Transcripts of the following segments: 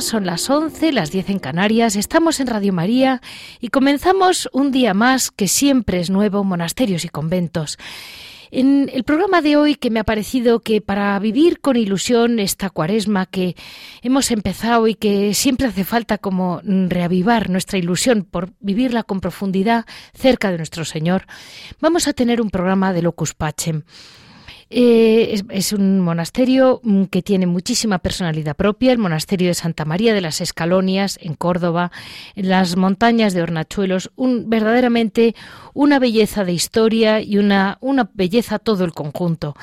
Son las 11, las 10 en Canarias, estamos en Radio María y comenzamos un día más que siempre es nuevo, monasterios y conventos. En el programa de hoy que me ha parecido que para vivir con ilusión esta cuaresma que hemos empezado y que siempre hace falta como reavivar nuestra ilusión por vivirla con profundidad cerca de nuestro Señor, vamos a tener un programa de Locus Pacem. Eh, es, un monasterio mm, que tiene muchísima personalidad propia, el monasterio de Santa María de las Escalonias en Córdoba, en las montañas de Hornachuelos, verdaderamente una belleza de historia y una, una belleza todo el conjunto.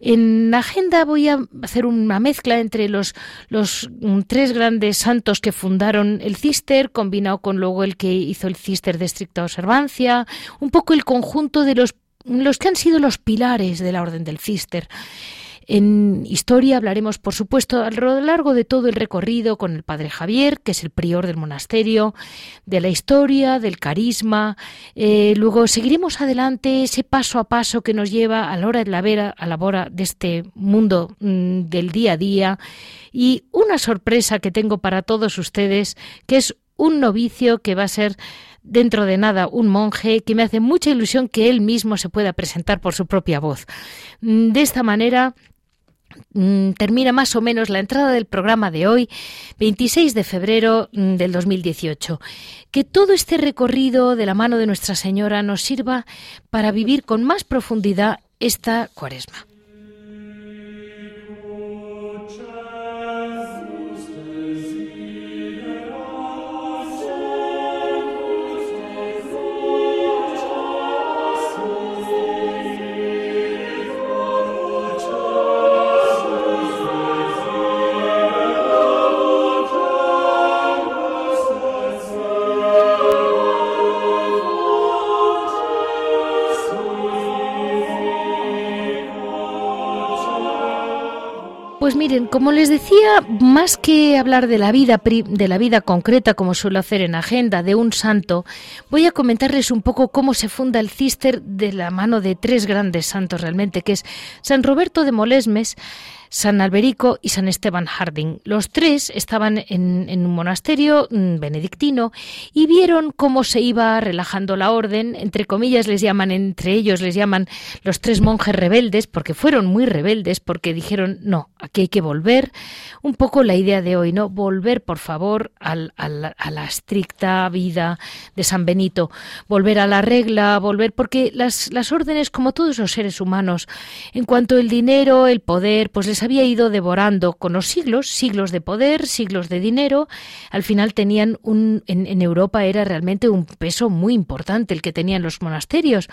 En la agenda voy a hacer una mezcla entre los, los mm, tres grandes santos que fundaron el Cister, combinado con luego el que hizo el Cister de estricta observancia, un poco el conjunto de los los que han sido los pilares de la Orden del Cister. En historia hablaremos, por supuesto, a lo largo de todo el recorrido con el padre Javier, que es el prior del monasterio, de la historia, del carisma. Eh, luego seguiremos adelante ese paso a paso que nos lleva a la hora de la vera, a la hora de este mundo mm, del día a día. Y una sorpresa que tengo para todos ustedes, que es un novicio que va a ser dentro de nada un monje que me hace mucha ilusión que él mismo se pueda presentar por su propia voz. Mm, de esta manera mm, termina más o menos la entrada del programa de hoy, 26 de febrero mm, del 2018. Que todo este recorrido de la mano de Nuestra Señora nos sirva para vivir con más profundidad esta cuaresma. Pues miren, como les decía, más que hablar de la vida de la vida concreta como suelo hacer en agenda de un santo, voy a comentarles un poco cómo se funda el Cister de la mano de tres grandes santos realmente, que es San Roberto de Molesmes, San Alberico y San Esteban Harding. Los tres estaban en, un monasterio mm, benedictino y vieron cómo se iba relajando la orden, entre comillas les llaman, entre ellos les llaman los tres monjes rebeldes, porque fueron muy rebeldes, porque dijeron, no, aquí hay que volver, un poco la idea de hoy, ¿no? Volver, por favor, a la estricta vida de San Benito, volver a la regla, volver, porque las, las órdenes, como todos los seres humanos, en cuanto el dinero, el poder, pues les había ido devorando con los siglos, siglos de poder, siglos de dinero. Al final tenían un, en, Europa era realmente un peso muy importante el que tenían los monasterios.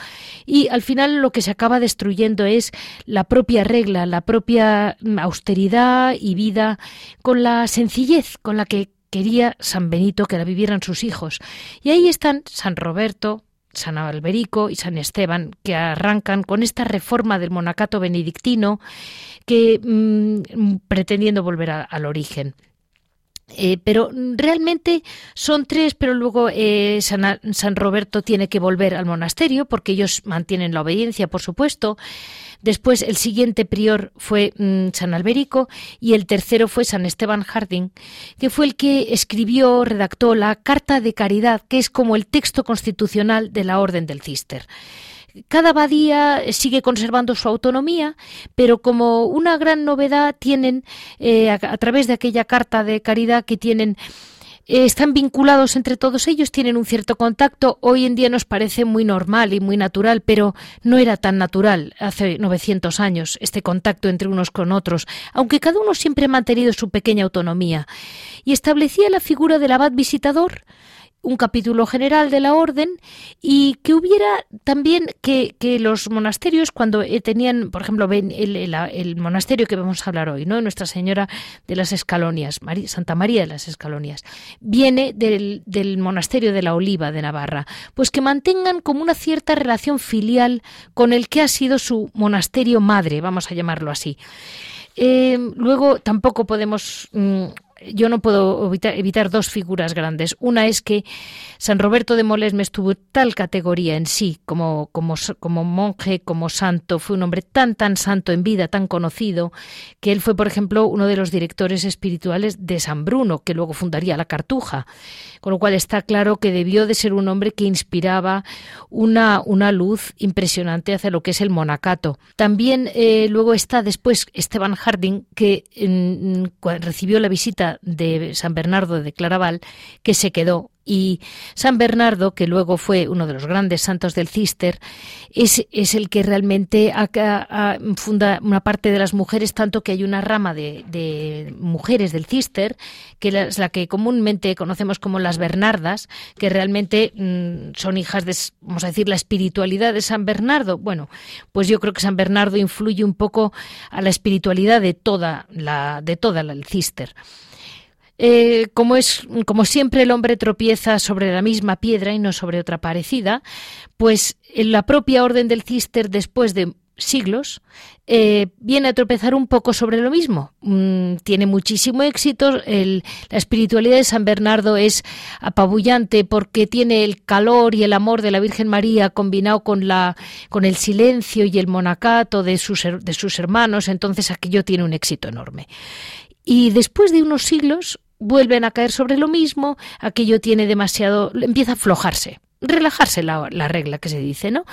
Y al final lo que se acaba destruyendo es la propia regla, la propia austeridad y vida con la sencillez con la que quería San Benito que la vivieran sus hijos. Y ahí están San Roberto, San Alberico y San Esteban, que arrancan con esta reforma del monacato benedictino, que mm, pretendiendo volver al origen. Eh, pero realmente son tres, pero luego eh, San, San, Roberto tiene que volver al monasterio porque ellos mantienen la obediencia, por supuesto. Después el siguiente prior fue mm, San Alberico y el tercero fue San Esteban Harding, que fue el que escribió, redactó la Carta de Caridad, que es como el texto constitucional de la Orden del Cister cada abadía sigue conservando su autonomía, pero como una gran novedad tienen, eh, a, través de aquella carta de caridad que tienen, eh, están vinculados entre todos ellos, tienen un cierto contacto. Hoy en día nos parece muy normal y muy natural, pero no era tan natural hace 900 años este contacto entre unos con otros, aunque cada uno siempre ha mantenido su pequeña autonomía. Y establecía la figura del abad visitador, un capítulo general de la orden y que hubiera también que, los monasterios cuando eh, tenían, por ejemplo, el, el, monasterio que vamos a hablar hoy, ¿no? Nuestra Señora de las Escalonias, Santa María de las Escalonias, viene del, del monasterio de la Oliva de Navarra, pues que mantengan como una cierta relación filial con el que ha sido su monasterio madre, vamos a llamarlo así. Eh, luego tampoco podemos mm, yo no puedo evitar, dos figuras grandes. Una es que San Roberto de Molesmes tuvo tal categoría en sí, como, como, como monje, como santo, fue un hombre tan, tan santo en vida, tan conocido, que él fue, por ejemplo, uno de los directores espirituales de San Bruno, que luego fundaría la Cartuja. Con lo cual está claro que debió de ser un hombre que inspiraba una, una luz impresionante hacia lo que es el monacato. También eh, luego está después Esteban Harding, que recibió la visita de San Bernardo de Claraval, que se quedó y San Bernardo, que luego fue uno de los grandes santos del Cister, es, es el que realmente funda una parte de las mujeres, tanto que hay una rama de, mujeres del Cister, que es la que comúnmente conocemos como las Bernardas, que realmente mm, son hijas de, vamos a decir, la espiritualidad de San Bernardo. Bueno, pues yo creo que San Bernardo influye un poco a la espiritualidad de toda la, de toda el Cister. Eh, como es, como siempre el hombre tropieza sobre la misma piedra y no sobre otra parecida, pues en la propia orden del Cister, después de siglos, eh, viene a tropezar un poco sobre lo mismo. Mm, tiene muchísimo éxito. la espiritualidad de San Bernardo es apabullante porque tiene el calor y el amor de la Virgen María combinado con, la, con el silencio y el monacato de sus, de sus hermanos. Entonces aquello tiene un éxito enorme. Y después de unos siglos, vuelven a caer sobre lo mismo, aquello tiene demasiado, empieza a aflojarse, relajarse la, regla que se dice, ¿no?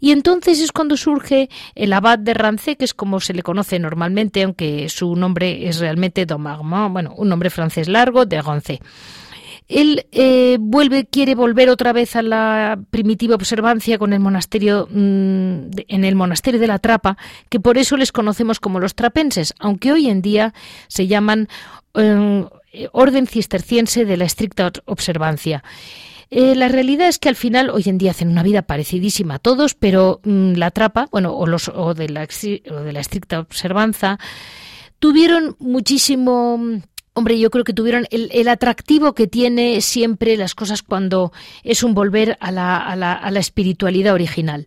Y entonces es cuando surge el abad de Rancé, que es como se le conoce normalmente, aunque su nombre es realmente Domagmont, bueno, un nombre francés largo de Rancé. Él eh, vuelve, quiere volver otra vez a la primitiva observancia con el monasterio, mm, en el monasterio de la Trapa, que por eso les conocemos como los trapenses, aunque hoy en día se llaman eh, orden cisterciense de la estricta observancia. Eh, la realidad es que al final hoy en día hacen una vida parecidísima a todos, pero mm, la trapa, bueno, o, los, o, de la, o de la estricta observanza, tuvieron muchísimo Hombre, yo creo que tuvieron el, atractivo que tiene siempre las cosas cuando es un volver a la, espiritualidad original.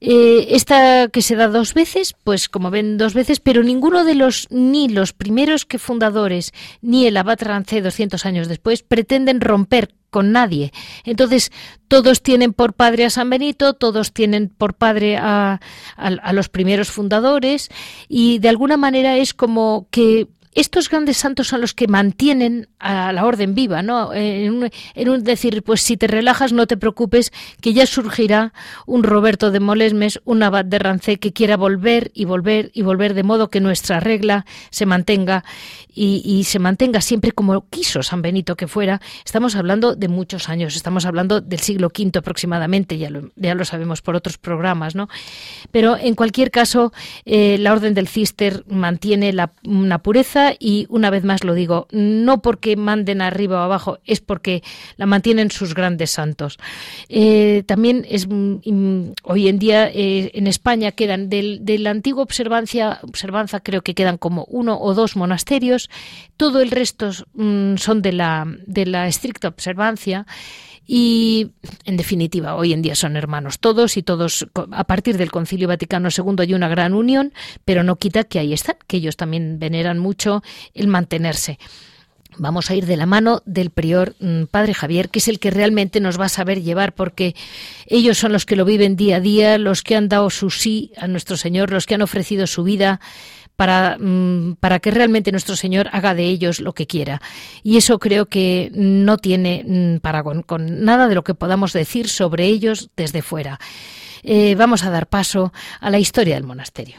Eh, esta que se da dos veces, pues como ven dos veces, pero ninguno de los, ni los primeros que fundadores, ni el abad Rancé 200 años después, pretenden romper con nadie. Entonces, todos tienen por padre a San Benito, todos tienen por padre a, a los primeros fundadores y de alguna manera es como que estos grandes santos son los que mantienen a la orden viva, ¿no? En un, decir, pues si te relajas, no te preocupes, que ya surgirá un Roberto de Molesmes, un abad de Rancé que quiera volver y volver y volver, de modo que nuestra regla se mantenga y, se mantenga siempre como quiso San Benito que fuera. Estamos hablando de muchos años, estamos hablando del siglo V aproximadamente, ya lo, ya lo sabemos por otros programas, ¿no? Pero en cualquier caso, eh, la orden del Cister mantiene la, una pureza y una vez más lo digo, no porque manden arriba o abajo, es porque la mantienen sus grandes santos. Eh, también es mm, hoy en día eh, en España quedan del, de la antigua observancia, observanza creo que quedan como uno o dos monasterios, todo el resto mm, son de la, de la estricta observancia. Y, en definitiva, hoy en día son hermanos todos y todos, a partir del Concilio Vaticano II hay una gran unión, pero no quita que ahí están, que ellos también veneran mucho el mantenerse. Vamos a ir de la mano del prior mm, Padre Javier, que es el que realmente nos va a saber llevar, porque ellos son los que lo viven día a día, los que han dado su sí a nuestro Señor, los que han ofrecido su vida para, mm, para que realmente nuestro Señor haga de ellos lo que quiera. Y eso creo que no tiene mm, para con, nada de lo que podamos decir sobre ellos desde fuera. eh, vamos a dar paso a la historia del monasterio.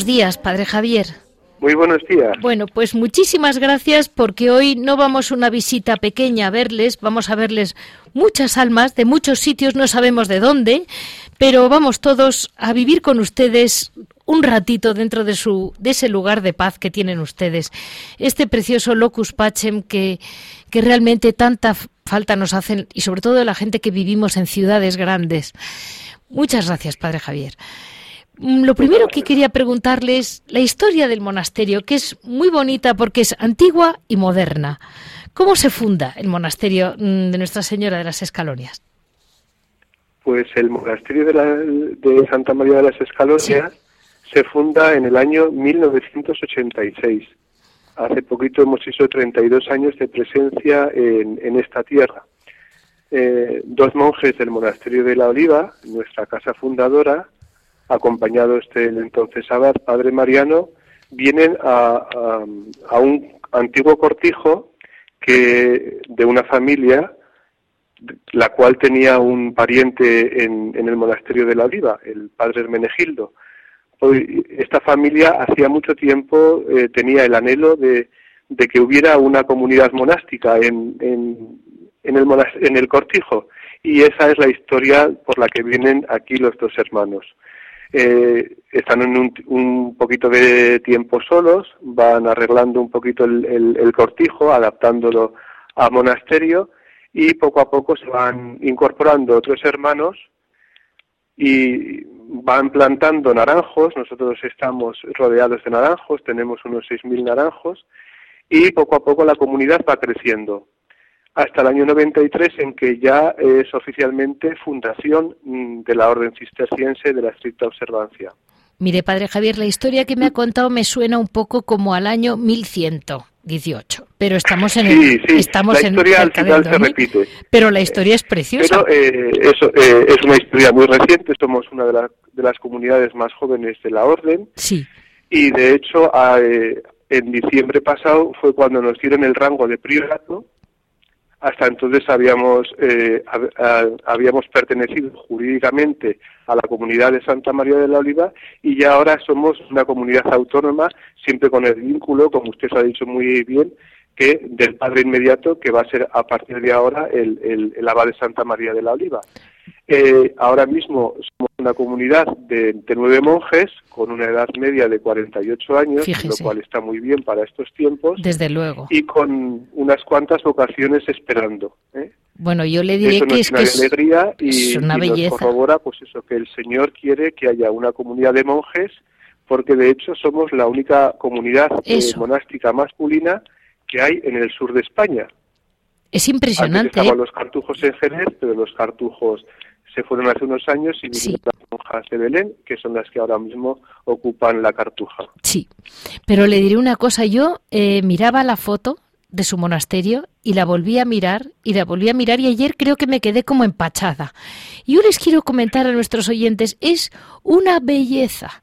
Buenos días, Padre Javier. Muy buenos días. Bueno, pues muchísimas gracias porque hoy no vamos una visita pequeña a verles, vamos a verles muchas almas de muchos sitios, no sabemos de dónde, pero vamos todos a vivir con ustedes un ratito dentro de su de ese lugar de paz que tienen ustedes. Este precioso locus pacem que que realmente tanta falta nos hacen y sobre todo la gente que vivimos en ciudades grandes. Muchas gracias, Padre Javier. Mm, lo primero que quería preguntarle es la historia del monasterio, que es muy bonita porque es antigua y moderna. ¿Cómo se funda el monasterio mm, de Nuestra Señora de las Escalonias? Pues el monasterio de, Santa María de las Escalonias se funda en el año 1986. Hace poquito hemos hecho 32 años de presencia en, esta tierra. Eh, dos monjes del monasterio de la Oliva, nuestra casa fundadora, acompañados del entonces abad, padre Mariano, vienen a, un antiguo cortijo que de una familia la cual tenía un pariente en, el monasterio de la Oliva, el padre Hermenegildo. Esta familia hacía mucho tiempo eh, tenía el anhelo de, que hubiera una comunidad monástica en, en, el en el cortijo y esa es la historia por la que vienen aquí los dos hermanos eh, están en un, un, poquito de tiempo solos, van arreglando un poquito el, cortijo, adaptándolo a monasterio y poco a poco se van incorporando otros hermanos y van plantando naranjos. Nosotros estamos rodeados de naranjos, tenemos unos 6.000 naranjos y poco a poco la comunidad va creciendo hasta el año 93 en que ya es oficialmente fundación mm, de la Orden Cisterciense de la Estricta Observancia. Mire, Padre Javier, la historia que me ha contado me suena un poco como al año 1118, pero estamos en el, estamos la historia al final se repite. Pero la historia es preciosa. Pero eh, eso, eh, es una historia muy reciente, somos una de, de, las comunidades más jóvenes de la Orden. Sí. Y de hecho, eh, en diciembre pasado fue cuando nos dieron el rango de priorato hasta entonces habíamos, eh, habíamos pertenecido jurídicamente a la comunidad de Santa María de la Oliva y ya ahora somos una comunidad autónoma, siempre con el vínculo, como usted ha dicho muy bien, que del padre inmediato, que va a ser a partir de ahora el, el, el abad de Santa María de la Oliva. Eh, ahora mismo somos una comunidad de, nueve monjes con una edad media de 48 años, lo cual está muy bien para estos tiempos. Desde luego. Y con unas cuantas vocaciones esperando. ¿eh? Bueno, yo le diré que es, una alegría y, una belleza. nos corrobora pues eso que el Señor quiere que haya una comunidad de monjes porque de hecho somos la única comunidad eh, monástica masculina que hay en el sur de España. Es impresionante. Antes los cartujos en Jerez, pero los cartujos se fueron hace unos años y las monjas de Belén, que son las que ahora mismo ocupan la cartuja. Sí, pero le diré una cosa, yo eh, miraba la foto de su monasterio y la volví a mirar y la volví a mirar y ayer creo que me quedé como empachada. Y yo les quiero comentar a nuestros oyentes, es una belleza,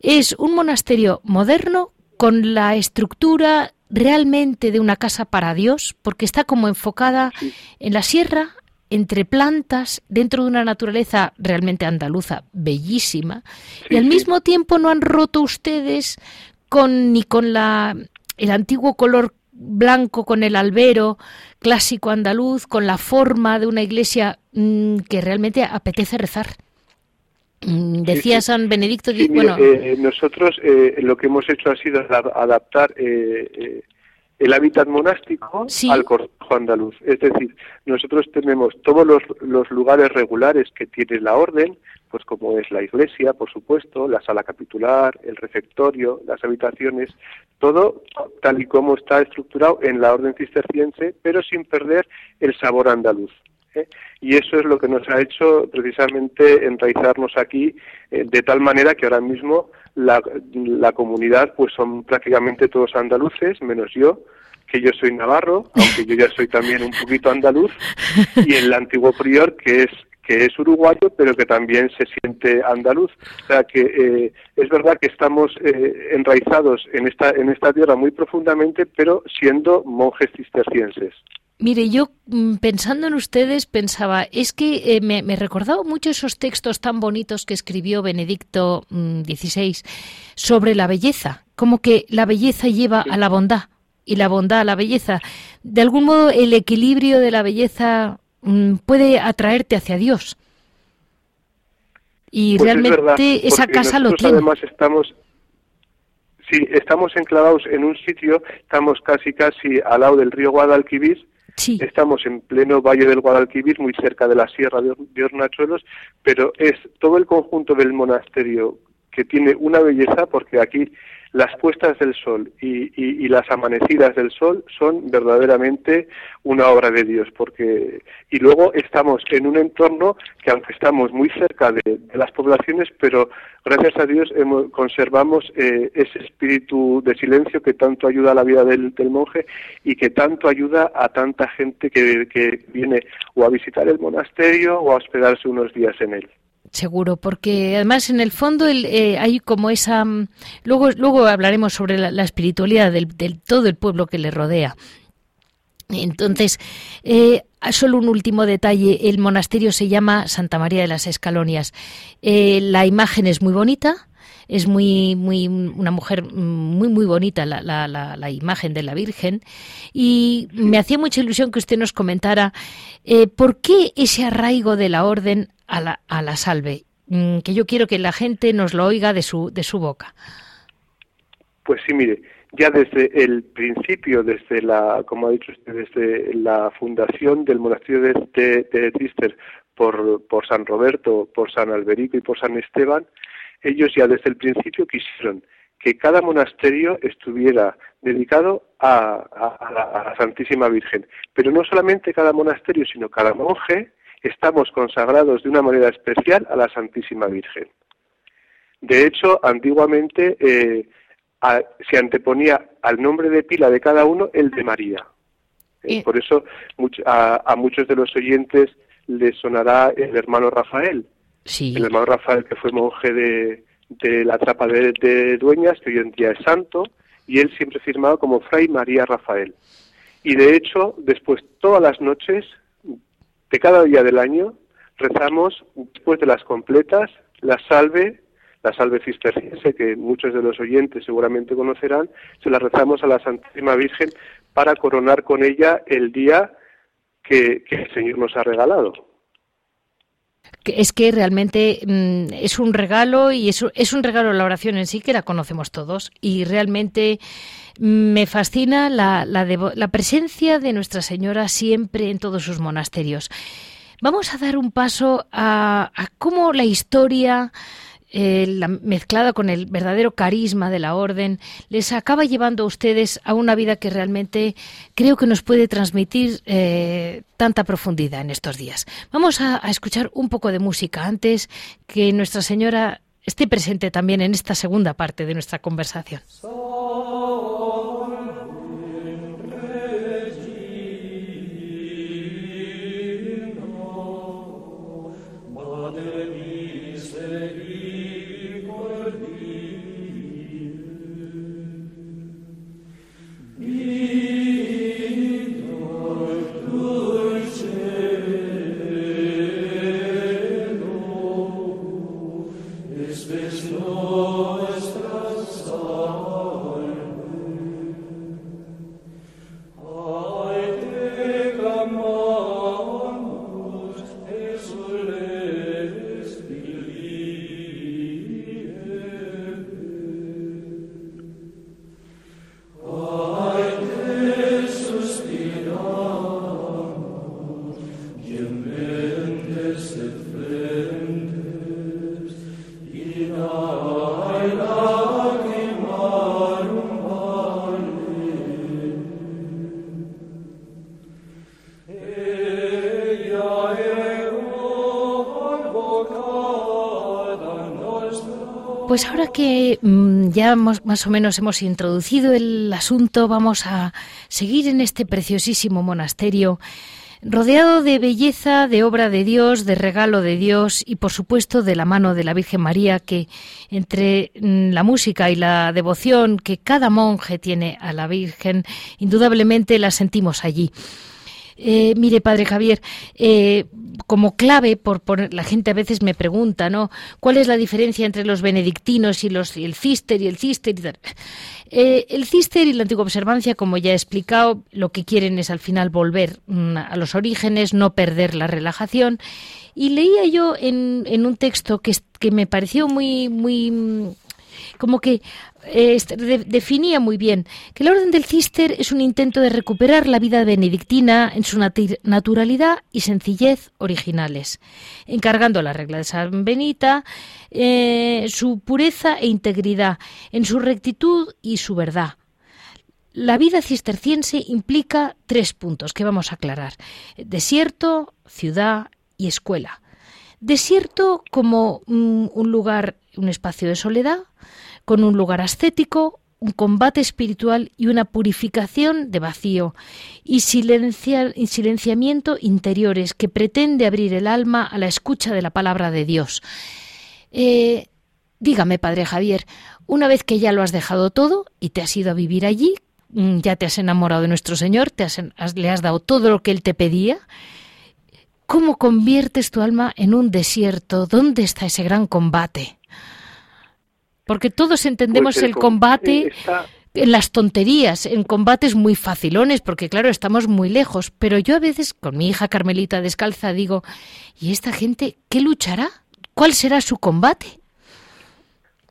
es un monasterio moderno con la estructura realmente de una casa para Dios, porque está como enfocada en la sierra, entre plantas, dentro de una naturaleza realmente andaluza, bellísima, y al mismo tiempo no han roto ustedes con ni con la el antiguo color blanco con el albero clásico andaluz, con la forma de una iglesia mm, que realmente apetece rezar. Mm, decía San Benedicto. bueno, eh, nosotros eh, lo que hemos hecho ha sido adaptar eh, el hábitat monástico al cortejo andaluz. Es decir, nosotros tenemos todos los, los, lugares regulares que tiene la orden, pues como es la iglesia, por supuesto, la sala capitular, el refectorio, las habitaciones, todo tal y como está estructurado en la orden cisterciense, pero sin perder el sabor andaluz. Y eso es lo que nos ha hecho precisamente enraizarnos aquí eh, de tal manera que ahora mismo la, la comunidad pues son prácticamente todos andaluces, menos yo, que yo soy navarro, aunque yo ya soy también un poquito andaluz, y el antiguo prior, que es que es uruguayo, pero que también se siente andaluz. O sea que eh, es verdad que estamos eh, enraizados en esta, en esta tierra muy profundamente, pero siendo monjes cistercienses. Mire, yo mm, pensando en ustedes pensaba, es que eh, me, me recordaba mucho esos textos tan bonitos que escribió Benedicto XVI mm, sobre la belleza, como que la belleza lleva a la bondad y la bondad a la belleza. De algún modo el equilibrio de la belleza Mm, puede atraerte hacia Dios. Y pues realmente esa casa lo tiene. Además estamos Sí, estamos enclavados en un sitio, estamos casi casi al lado del río Guadalquivir, estamos en pleno valle del Guadalquivir, muy cerca de la sierra de, Hornachuelos, pero es todo el conjunto del monasterio que tiene una belleza porque aquí las puestas del sol y, las amanecidas del sol son verdaderamente una obra de Dios, porque y luego estamos en un entorno que aunque estamos muy cerca de, las poblaciones, pero gracias a Dios conservamos eh, ese espíritu de silencio que tanto ayuda a la vida del, monje y que tanto ayuda a tanta gente que viene o a visitar el monasterio o a hospedarse unos días en él. Seguro, porque además en el fondo eh, hay como esa... Mm, luego, luego hablaremos sobre la, espiritualidad del, todo el pueblo que le rodea. Entonces, eh, solo un último detalle. El monasterio se llama Santa María de las Escalonias. Eh, la imagen es muy bonita. Es muy, muy, una mujer muy, muy bonita la, la, la, imagen de la Virgen. Y me hacía mucha ilusión que usted nos comentara por qué ese arraigo de la orden a la, a la salve, mm, que yo quiero que la gente nos lo oiga de su, de su boca. Pues sí, mire, ya desde el principio, desde la, como ha dicho usted, desde la fundación del monasterio de, de, Trister por, por San Roberto, por San Alberico y por San Esteban, ellos ya desde el principio quisieron que cada monasterio estuviera dedicado a, a, la, Santísima Virgen. Pero no solamente cada monasterio, sino cada monje estamos consagrados de una manera especial a la Santísima Virgen. De hecho, antiguamente eh, se anteponía al nombre de pila de cada uno el de María. Eh, por eso a, muchos de los oyentes les sonará el hermano Rafael. El hermano Rafael que fue monje de, la trapa de, Dueñas, que hoy en día es santo, y él siempre firmaba como Fray María Rafael. Y de hecho, después todas las noches de cada día del año rezamos, después de las completas, la salve, la salve cisterciense, que muchos de los oyentes seguramente conocerán, se la rezamos a la Santísima Virgen para coronar con ella el día que, el Señor nos ha regalado. Es que realmente mm, es un regalo y es, un regalo la oración en sí que la conocemos todos y realmente me fascina la, presencia de Nuestra Señora siempre en todos sus monasterios. Vamos a dar un paso a, cómo la historia, eh, mezclada con el verdadero carisma de la orden, les acaba llevando a ustedes a una vida que realmente creo que nos puede transmitir eh, tanta profundidad en estos días. Vamos a, escuchar un poco de música antes que Nuestra Señora esté presente también en esta segunda parte de nuestra conversación. Más o menos hemos introducido el asunto, vamos a seguir en este preciosísimo monasterio, rodeado de belleza, de obra de Dios, de regalo de Dios y por supuesto de la mano de la Virgen María, que entre mm, la música y la devoción que cada monje tiene a la Virgen, indudablemente la sentimos allí. Eh, mire, padre Javier, eh, como clave, por, la gente a veces me pregunta, ¿no? ¿Cuál es la diferencia entre los benedictinos y los y el cister y el cister? Y eh, el cister y la antigua observancia, como ya he explicado, lo que quieren es al final volver mm, a los orígenes, no perder la relajación. Y leía yo en, en un texto que, que me pareció muy, muy mm, como que eh, definía muy bien que la orden del cister es un intento de recuperar la vida benedictina en su naturalidad y sencillez originales, encargando la regla de San Benita eh, su pureza e integridad, en su rectitud y su verdad. La vida cisterciense implica tres puntos que vamos a aclarar. Desierto, ciudad y escuela. Desierto como un lugar, un espacio de soledad, con un lugar ascético, un combate espiritual y una purificación de vacío y, silenciamiento interiores que pretende abrir el alma a la escucha de la palabra de Dios. Eh, dígame, Padre Javier, una vez que ya lo has dejado todo y te has ido a vivir allí, mm, ya te has enamorado de nuestro Señor, te le has dado todo lo que Él te pedía, ¿cómo conviertes tu alma en un desierto? ¿Dónde está ese gran combate? Porque todos entendemos pues el, combate en las tonterías, en combates muy facilones, porque claro, estamos muy lejos. Pero yo a veces con mi hija Carmelita descalza digo, ¿y esta gente qué luchará? ¿Cuál será su combate?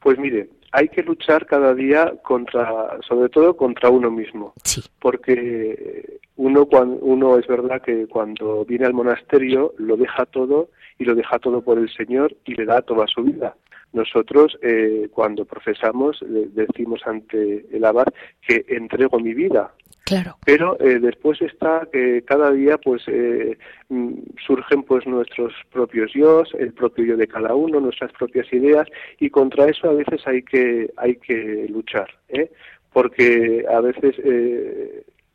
Pues mire, hay que luchar cada día contra, sobre todo contra uno mismo. Sí. Porque uno, cuando, uno es verdad que cuando viene al monasterio lo deja todo y lo deja todo por el Señor y le da toda su vida. Nosotros, eh, cuando profesamos, decimos ante el abad que entrego mi vida. Claro. Pero eh, después está que cada día pues eh, mm, surgen pues nuestros propios yo, el propio yo de cada uno, nuestras propias ideas y contra eso a veces hay que hay que luchar, ¿eh? porque a veces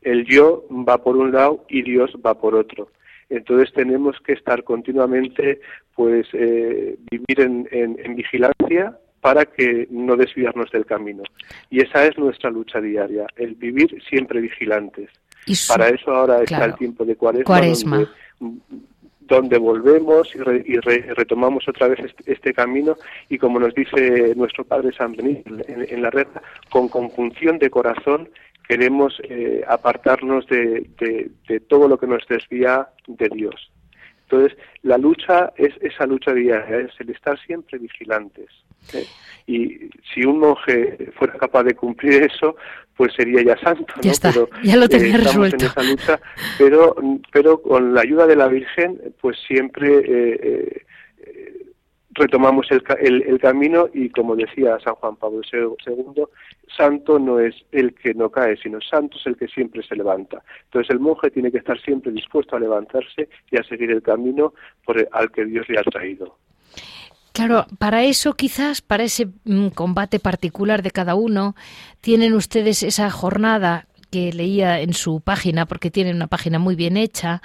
el yo va por un lado y Dios va por otro. Entonces tenemos que estar continuamente, pues, eh, vivir en, vigilancia para que no desviarnos del camino. Y esa es nuestra lucha diaria, el vivir siempre vigilantes. para eso ahora está el tiempo de cuaresma, Donde, volvemos y, retomamos otra vez este, camino y como nos dice nuestro Padre San Benito en, la red, con conjunción de corazón queremos eh, apartarnos de, todo lo que nos desvía de Dios. Entonces, la lucha es esa lucha diaria, es el estar siempre vigilantes. ¿Eh? Y si un monje fuera capaz de cumplir eso, pues sería ya santo. Ya está, ya lo tenía eh, resuelto. En esa lucha, pero, pero con la ayuda de la Virgen, pues siempre retomamos el, el, camino y como decía San Juan Pablo II, santo no es el que no cae, sino santo es el que siempre se levanta. Entonces el monje tiene que estar siempre dispuesto a levantarse y a seguir el camino por al que Dios le ha traído. Claro, para eso quizás, para ese mm, combate particular de cada uno, tienen ustedes esa jornada que leía en su página, porque tiene una página muy bien hecha,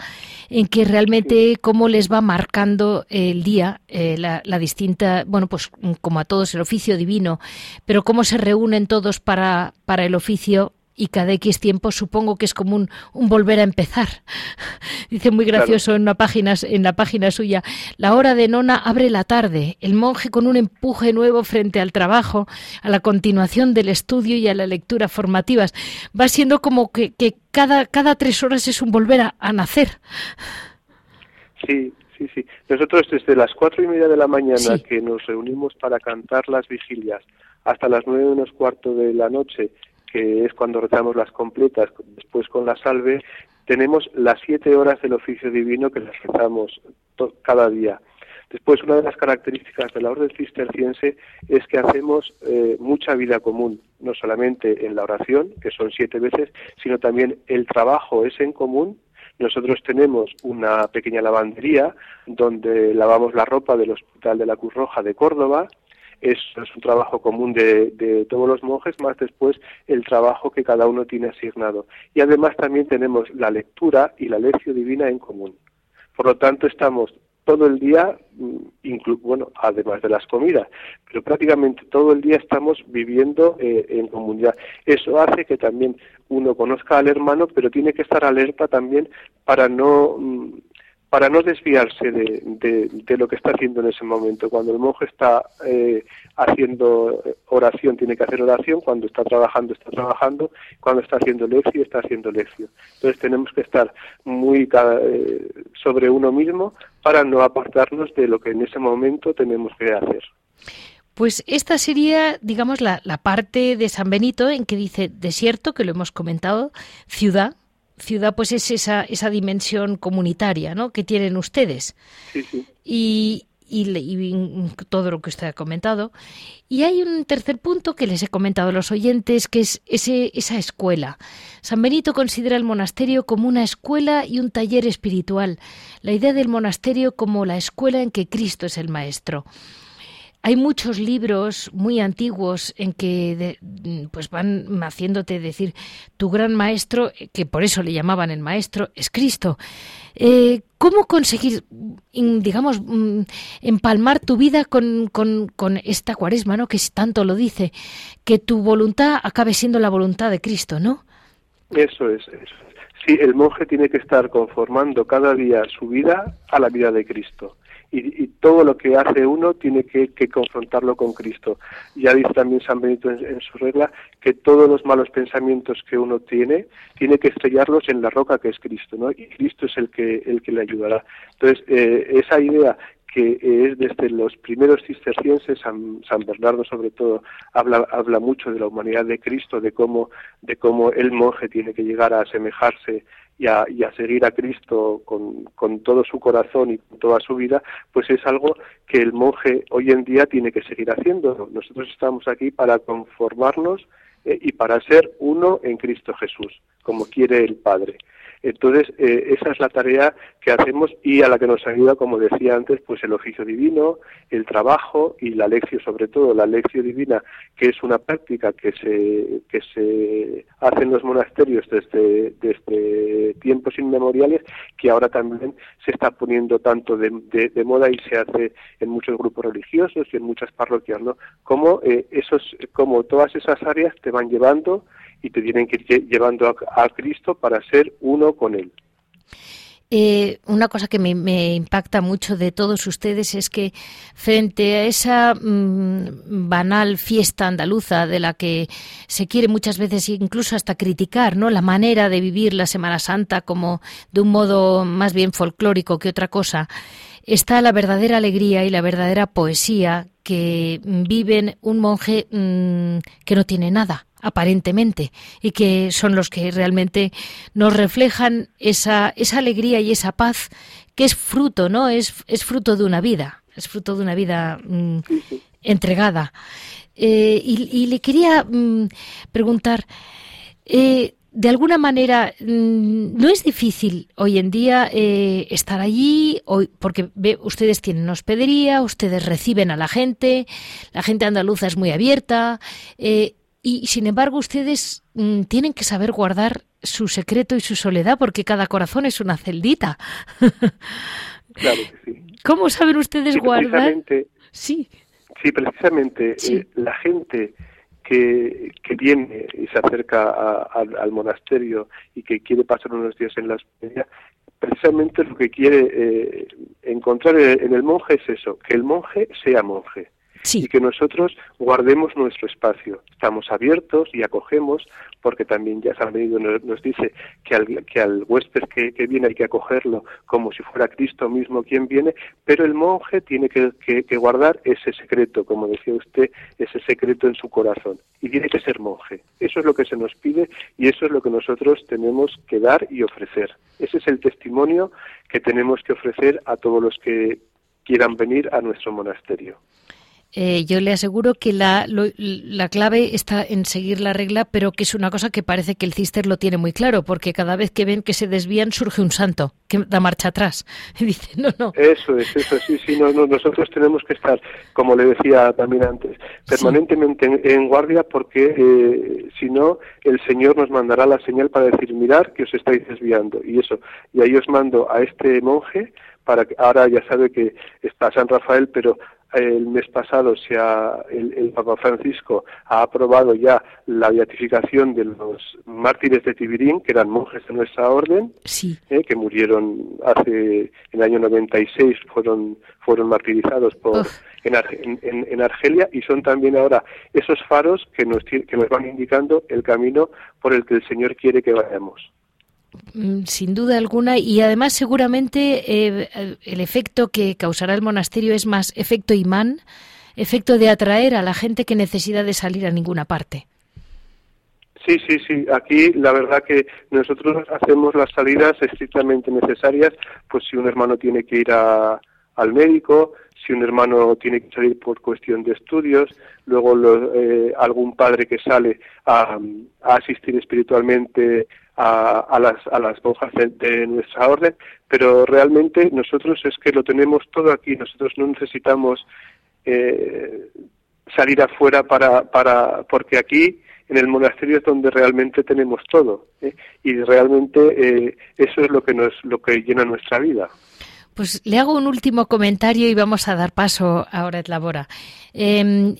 en que realmente cómo les va marcando el día, eh, la, la, distinta, bueno, pues como a todos el oficio divino, pero cómo se reúnen todos para, para el oficio y cada X tiempo supongo que es como un, volver a empezar. Dice muy gracioso en, una página, en la página suya, la hora de nona abre la tarde, el monje con un empuje nuevo frente al trabajo, a la continuación del estudio y a la lectura formativas. Va siendo como que, cada, cada tres horas es un volver a, nacer. Sí, sí, sí. Nosotros desde las cuatro y media de la mañana que nos reunimos para cantar las vigilias hasta las nueve menos cuarto de la noche que es cuando rezamos las completas, después con la salve, tenemos las siete horas del oficio divino que las rezamos cada día. Después, una de las características de la orden cisterciense es que hacemos eh, mucha vida común, no solamente en la oración, que son siete veces, sino también el trabajo es en común. Nosotros tenemos una pequeña lavandería donde lavamos la ropa del Hospital de la Cruz Roja de Córdoba, es, es un trabajo común de, de, todos los monjes, más después el trabajo que cada uno tiene asignado. Y además también tenemos la lectura y la lección divina en común. Por lo tanto, estamos todo el día, mm, bueno, además de las comidas, pero prácticamente todo el día estamos viviendo eh, en comunidad. Eso hace que también uno conozca al hermano, pero tiene que estar alerta también para no mm, para no desviarse de, de, lo que está haciendo en ese momento. Cuando el monje está eh, haciendo oración, tiene que hacer oración, cuando está trabajando, está trabajando, cuando está haciendo lección, está haciendo lección. Entonces tenemos que estar muy eh, sobre uno mismo para no apartarnos de lo que en ese momento tenemos que hacer. Pues esta sería, digamos, la, la parte de San Benito en que dice desierto, que lo hemos comentado, ciudad, ciudad pues es esa, esa dimensión comunitaria ¿no? que tienen ustedes. Y, y, todo lo que usted ha comentado. Y hay un tercer punto que les he comentado a los oyentes, que es ese, esa escuela. San Benito considera el monasterio como una escuela y un taller espiritual, la idea del monasterio como la escuela en que Cristo es el maestro. Hay muchos libros muy antiguos en que pues van haciéndote decir tu gran maestro, que por eso le llamaban el maestro, es Cristo. Eh, ¿Cómo conseguir, digamos, mm, empalmar tu vida con, con, esta cuaresma, ¿no? que tanto lo dice, que tu voluntad acabe siendo la voluntad de Cristo, ¿no? Eso es, eso Sí, el monje tiene que estar conformando cada día su vida a la vida de Cristo y, todo lo que hace uno tiene que, confrontarlo con Cristo. Ya dice también San Benito en, su regla que todos los malos pensamientos que uno tiene, tiene que estrellarlos en la roca que es Cristo, ¿no? Y Cristo es el que, el que le ayudará. Entonces, eh, esa idea que es desde los primeros cistercienses, San, San, Bernardo sobre todo habla, habla mucho de la humanidad de Cristo, de cómo, de cómo el monje tiene que llegar a asemejarse y a, y a seguir a Cristo con, con, todo su corazón y toda su vida, pues es algo que el monje hoy en día tiene que seguir haciendo. Nosotros estamos aquí para conformarnos eh, y para ser uno en Cristo Jesús, como quiere el Padre. Entonces, eh, esa es la tarea que hacemos y a la que nos ayuda, como decía antes, pues el oficio divino, el trabajo y la lección, sobre todo la lección divina, que es una práctica que se, que se hace en los monasterios desde, desde tiempos inmemoriales, que ahora también se está poniendo tanto de, de, moda y se hace en muchos grupos religiosos y en muchas parroquias, ¿no? Como, eh, esos, como todas esas áreas te van llevando y te tienen que ir llevando a, Cristo para ser uno con Él. Eh, una cosa que me, impacta mucho de todos ustedes es que frente a esa mm, banal fiesta andaluza de la que se quiere muchas veces incluso hasta criticar, ¿no? La manera de vivir la Semana Santa como de un modo más bien folclórico que otra cosa, está la verdadera alegría y la verdadera poesía que viven un monje mm, que no tiene nada aparentemente, y que son los que realmente nos reflejan esa, esa alegría y esa paz que es fruto, ¿no? Es, es fruto de una vida, es fruto de una vida mm, entregada. Eh, y, le quería mm, preguntar, eh, de alguna manera, mm, no es difícil hoy en día eh, estar allí, hoy, porque ve, ustedes tienen hospedería, ustedes reciben a la gente, la gente andaluza es muy abierta. Eh, y sin embargo, ustedes mm, tienen que saber guardar su secreto y su soledad, porque cada corazón es una celdita. claro que sí. ¿Cómo saben ustedes guardar? Sí. Sí, precisamente eh, la gente que, que, viene y se acerca al monasterio y que quiere pasar unos días en la hospedería, precisamente lo que quiere eh, encontrar en el monje es eso, que el monje sea monje y que nosotros guardemos nuestro espacio. Estamos abiertos y acogemos, porque también ya San Benito nos, dice que al, que al huésped que, viene hay que acogerlo como si fuera Cristo mismo quien viene, pero el monje tiene que, que, guardar ese secreto, como decía usted, ese secreto en su corazón. Y tiene que ser monje. Eso es lo que se nos pide y eso es lo que nosotros tenemos que dar y ofrecer. Ese es el testimonio que tenemos que ofrecer a todos los que quieran venir a nuestro monasterio. Eh, yo le aseguro que la, la clave está en seguir la regla, pero que es una cosa que parece que el cister lo tiene muy claro, porque cada vez que ven que se desvían surge un santo que da marcha atrás. Y dice, no, no. Eso es, eso sí, sí, no, nosotros tenemos que estar, como le decía también antes, permanentemente en, guardia, porque eh, si no, el Señor nos mandará la señal para decir, mirar que os estáis desviando. Y eso, y ahí os mando a este monje para que ahora ya sabe que está San Rafael, pero el mes pasado se ha, el, Papa Francisco ha aprobado ya la beatificación de los mártires de Tibirín, que eran monjes de nuestra orden, eh, que murieron hace en el año 96, fueron fueron martirizados por, en, en, Argelia y son también ahora esos faros que nos, que nos van indicando el camino por el que el Señor quiere que vayamos. Mm, sin duda alguna, y además seguramente eh, el efecto que causará el monasterio es más efecto imán, efecto de atraer a la gente que necesita de salir a ninguna parte. Sí, sí, sí. Aquí la verdad que nosotros hacemos las salidas estrictamente necesarias, pues si un hermano tiene que ir a, al médico, si un hermano tiene que salir por cuestión de estudios, luego eh, algún padre que sale a, asistir espiritualmente a, las, a las monjas de, nuestra orden, pero realmente nosotros es que lo tenemos todo aquí, nosotros no necesitamos eh, salir afuera para, para, porque aquí en el monasterio es donde realmente tenemos todo ¿eh? y realmente eso es lo que nos lo que llena nuestra vida. Pues le hago un último comentario y vamos a dar paso ahora a Labora. Eh,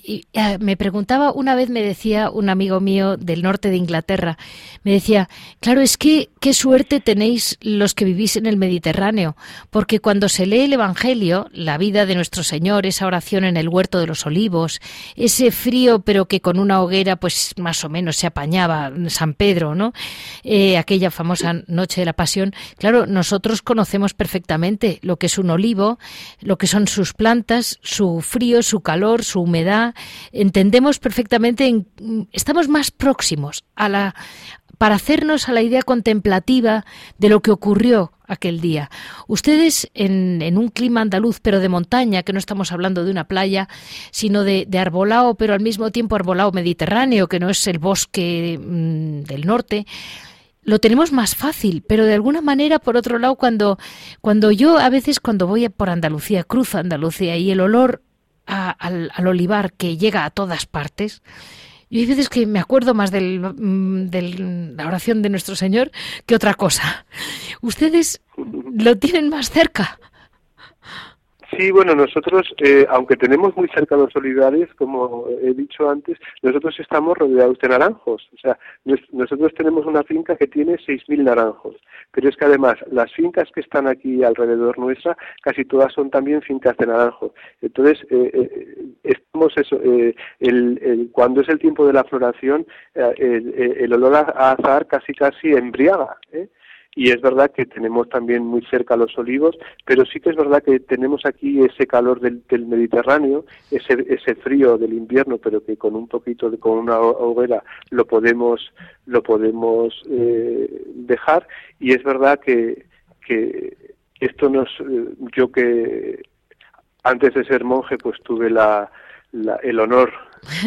me preguntaba, una vez me decía un amigo mío del norte de Inglaterra, me decía, claro, es que qué suerte tenéis los que vivís en el Mediterráneo, porque cuando se lee el Evangelio, la vida de nuestro Señor, esa oración en el huerto de los olivos, ese frío pero que con una hoguera pues más o menos se apañaba San Pedro, ¿no? Eh, aquella famosa noche de la pasión, claro, nosotros conocemos perfectamente lo que es un olivo, lo que son sus plantas, su frío, su calor, su humedad, entendemos perfectamente, estamos más próximos a la, para hacernos a la idea contemplativa de lo que ocurrió aquel día. Ustedes en, un clima andaluz, pero de montaña, que no estamos hablando de una playa, sino de, arbolao, pero al mismo tiempo arbolao mediterráneo, que no es el bosque mm, del norte, lo tenemos más fácil, pero de alguna manera, por otro lado, cuando, cuando yo a veces cuando voy por Andalucía, cruzo Andalucía y el olor al, olivar que llega a todas partes, y hay veces que me acuerdo más de mm, la oración de nuestro Señor que otra cosa. Ustedes lo tienen más cerca. Sí, bueno, nosotros, eh, aunque tenemos muy cerca los olivares, como he dicho antes, nosotros estamos rodeados de naranjos. O sea, nosotros tenemos una finca que tiene 6.000 naranjos. Pero es que además, las fincas que están aquí alrededor nuestra, casi todas son también fincas de naranjo. Entonces, eh, eh, estamos eso, el, cuando es el tiempo de la floración, el, el, olor a azar casi casi embriaga. ¿eh? Y es verdad que tenemos también muy cerca los olivos, pero sí que es verdad que tenemos aquí ese calor del, Mediterráneo, ese, ese frío del invierno, pero que con un poquito de, con una hoguera lo podemos lo podemos eh, dejar. Y es verdad que, que esto nos eh, yo que antes de ser monje pues tuve la, el honor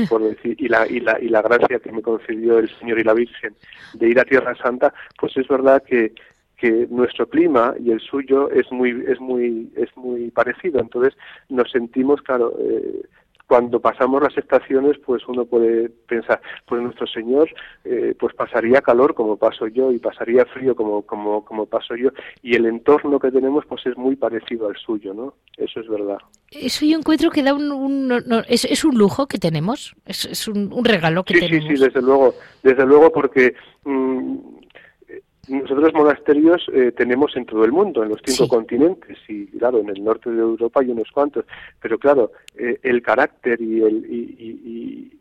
por decir, y la, y, la, y la gracia que me concedió el Señor y la Virgen de ir a Tierra Santa, pues es verdad que, que nuestro clima y el suyo es muy, es muy, es muy parecido. Entonces nos sentimos, claro, eh, cuando pasamos las estaciones, pues uno puede pensar, pues nuestro Señor, eh, pues pasaría calor como paso yo y pasaría frío como, como, como paso yo y el entorno que tenemos, pues es muy parecido al suyo, ¿no? Eso es verdad. Eso yo encuentro que da un, es, es, un lujo que tenemos, es, es un, regalo que tenemos. Sí, sí, desde luego, desde luego porque mm, nosotros monasterios eh, tenemos en todo el mundo, en los cinco continentes, y claro, en el norte de Europa hay unos cuantos, pero claro, eh, el carácter y, el, y,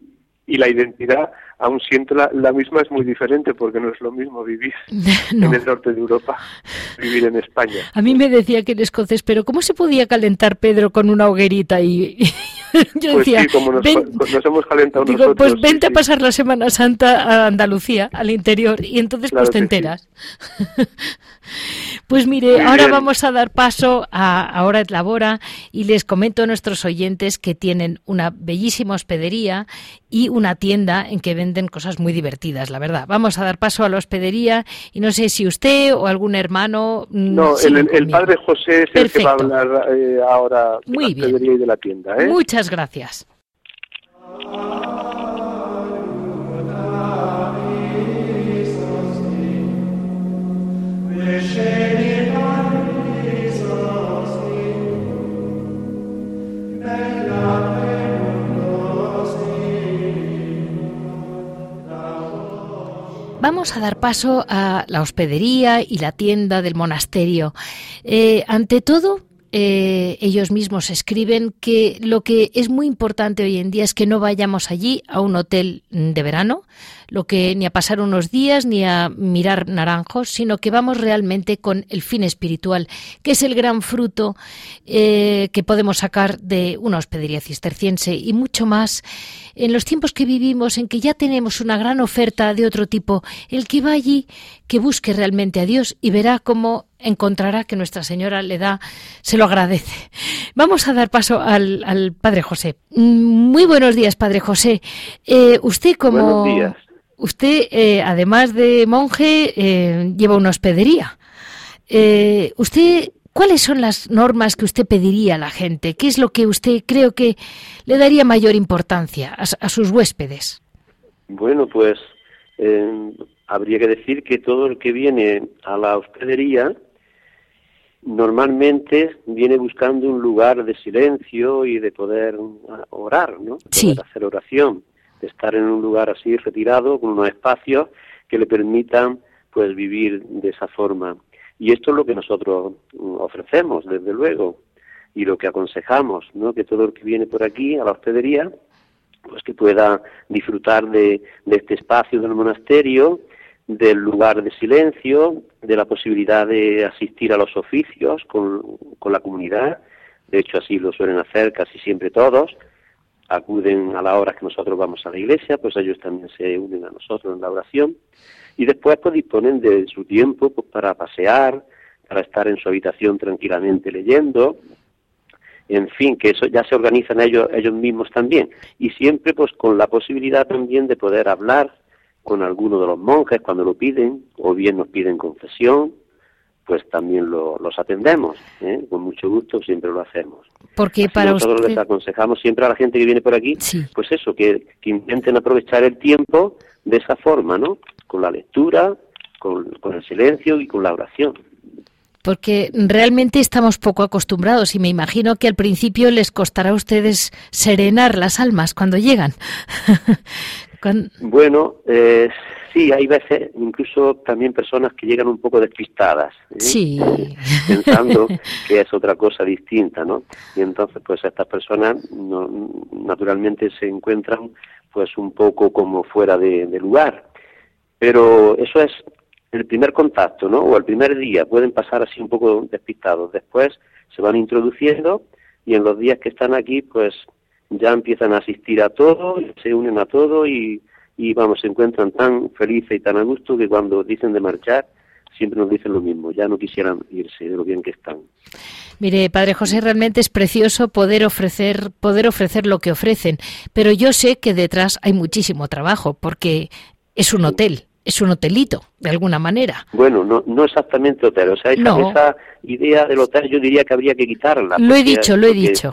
y, la identidad, aun siendo la, misma, es muy diferente, porque no es lo mismo vivir en el norte de Europa, vivir en España. A mí me decía que el escocés, pero ¿cómo se podía calentar Pedro con una hoguerita y, Yo pues decía, sí, como nos, hemos calentado digo, Pues vente a pasar la Semana Santa a Andalucía, al interior, y entonces pues te enteras. Pues mire, ahora vamos a dar paso a Ahora es Labora y les comento a nuestros oyentes que tienen una bellísima hospedería y una tienda en que venden cosas muy divertidas, la verdad. Vamos a dar paso a la hospedería y no sé si usted o algún hermano... Mm, no, el, padre José es el que va a hablar eh, ahora de la hospedería y de la tienda. ¿eh? Muchas gracias. Vamos a dar paso a la hospedería y la tienda del monasterio. Eh, ante todo, eh, ellos mismos escriben que lo que es muy importante hoy en día es que no vayamos allí a un hotel de verano, lo que ni a pasar unos días ni a mirar naranjos, sino que vamos realmente con el fin espiritual, que es el gran fruto eh, que podemos sacar de una hospedería cisterciense y mucho más en los tiempos que vivimos, en que ya tenemos una gran oferta de otro tipo. El que va allí, que busque realmente a Dios y verá cómo encontrará que Nuestra Señora le da, se lo agradece. Vamos a dar paso al, Padre José. Mm, muy buenos días, Padre José. Eh, usted como... Usted, eh, además de monje, eh, lleva una hospedería. usted, ¿cuáles son las normas que usted pediría a la gente? ¿Qué es lo que usted creo que le daría mayor importancia a, a sus huéspedes? Bueno, pues habría que decir que todo el que viene a la hospedería normalmente viene buscando un lugar de silencio y de poder orar, ¿no? Sí. hacer oración, de estar en un lugar así retirado, con unos espacios que le permitan pues vivir de esa forma. Y esto es lo que nosotros ofrecemos, desde luego, y lo que aconsejamos, ¿no? Que todo el que viene por aquí a la hospedería, pues que pueda disfrutar de, de este espacio del monasterio, del lugar de silencio, de la posibilidad de asistir a los oficios con, la comunidad. De hecho, así lo suelen hacer casi siempre todos. Acuden a la hora que nosotros vamos a la iglesia, pues ellos también se unen a nosotros en la oración. Y después pues disponen de su tiempo pues, para pasear, para estar en su habitación tranquilamente leyendo, en fin, que eso ya se organizan ellos, ellos mismos también. Y siempre pues con la posibilidad también de poder hablar con alguno de los monjes cuando lo piden, o bien nos piden confesión, pues también los atendemos, ¿eh? con mucho gusto siempre lo hacemos. Porque para nosotros les aconsejamos siempre a la gente que viene por aquí, pues eso, que, que, intenten aprovechar el tiempo de esa forma, ¿no? Con la lectura, con, con el silencio y con la oración. Porque realmente estamos poco acostumbrados y me imagino que al principio les costará a ustedes serenar las almas cuando llegan. Bueno, eh, sí, hay veces incluso también personas que llegan un poco despistadas, ¿eh? pensando que es otra cosa distinta, ¿no? Y entonces, pues estas personas naturalmente se encuentran pues un poco como fuera de, lugar. Pero eso es el primer contacto, ¿no? O el primer día pueden pasar así un poco despistados. Después se van introduciendo y en los días que están aquí, pues ya empiezan a asistir a todo, se unen a todo y, y vamos, se encuentran tan felices y tan a gusto que cuando dicen de marchar, siempre nos dicen lo mismo, ya no quisieran irse de lo bien que están. Mire, Padre José, realmente es precioso poder ofrecer, poder ofrecer lo que ofrecen, pero yo sé que detrás hay muchísimo trabajo, porque es un hotel, es un hotelito, de alguna manera. Bueno, no, no exactamente hotel, o sea, esa, idea del hotel yo diría que habría que quitarla. Lo he dicho, lo he dicho.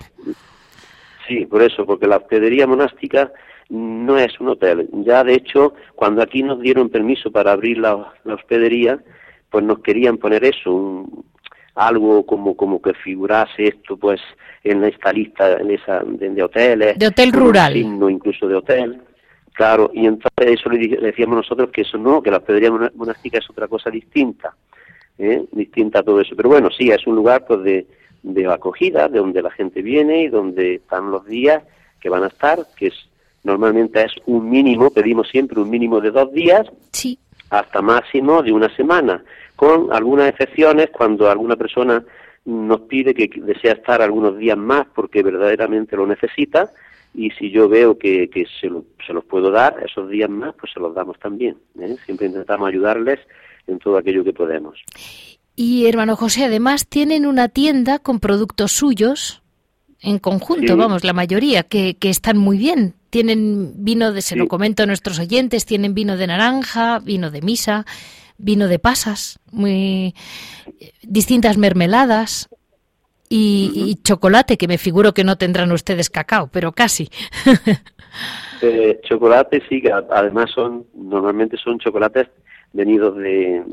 Sí, por eso, porque la hospedería monástica no es un hotel. Ya, de hecho, cuando aquí nos dieron permiso para abrir la, hospedería, pues nos querían poner eso, algo como como que figurase esto, pues, en esta lista en esa, de, hoteles. De hotel rural. Signo incluso de hotel. Claro, y entonces eso le decíamos nosotros que eso no, que la hospedería monástica es otra cosa distinta, ¿eh? distinta a todo eso. Pero bueno, sí, es un lugar pues de de acogida, de donde la gente viene y donde están los días que van a estar, que es normalmente es un mínimo, pedimos siempre un mínimo de dos días, hasta máximo de una semana, con algunas excepciones cuando alguna persona nos pide que desea estar algunos días más porque verdaderamente lo necesita y si yo veo que, que se, se, los puedo dar esos días más, pues se los damos también. ¿eh? Siempre intentamos ayudarles en todo aquello que podemos. Y hermano José, además tienen una tienda con productos suyos en conjunto, vamos, la mayoría, que, que, están muy bien. Tienen vino de, se lo comento a nuestros oyentes, tienen vino de naranja, vino de misa, vino de pasas, muy distintas mermeladas y, chocolate, que me figuro que no tendrán ustedes cacao, pero casi. eh, chocolate sí, además son, normalmente son chocolates venidos de,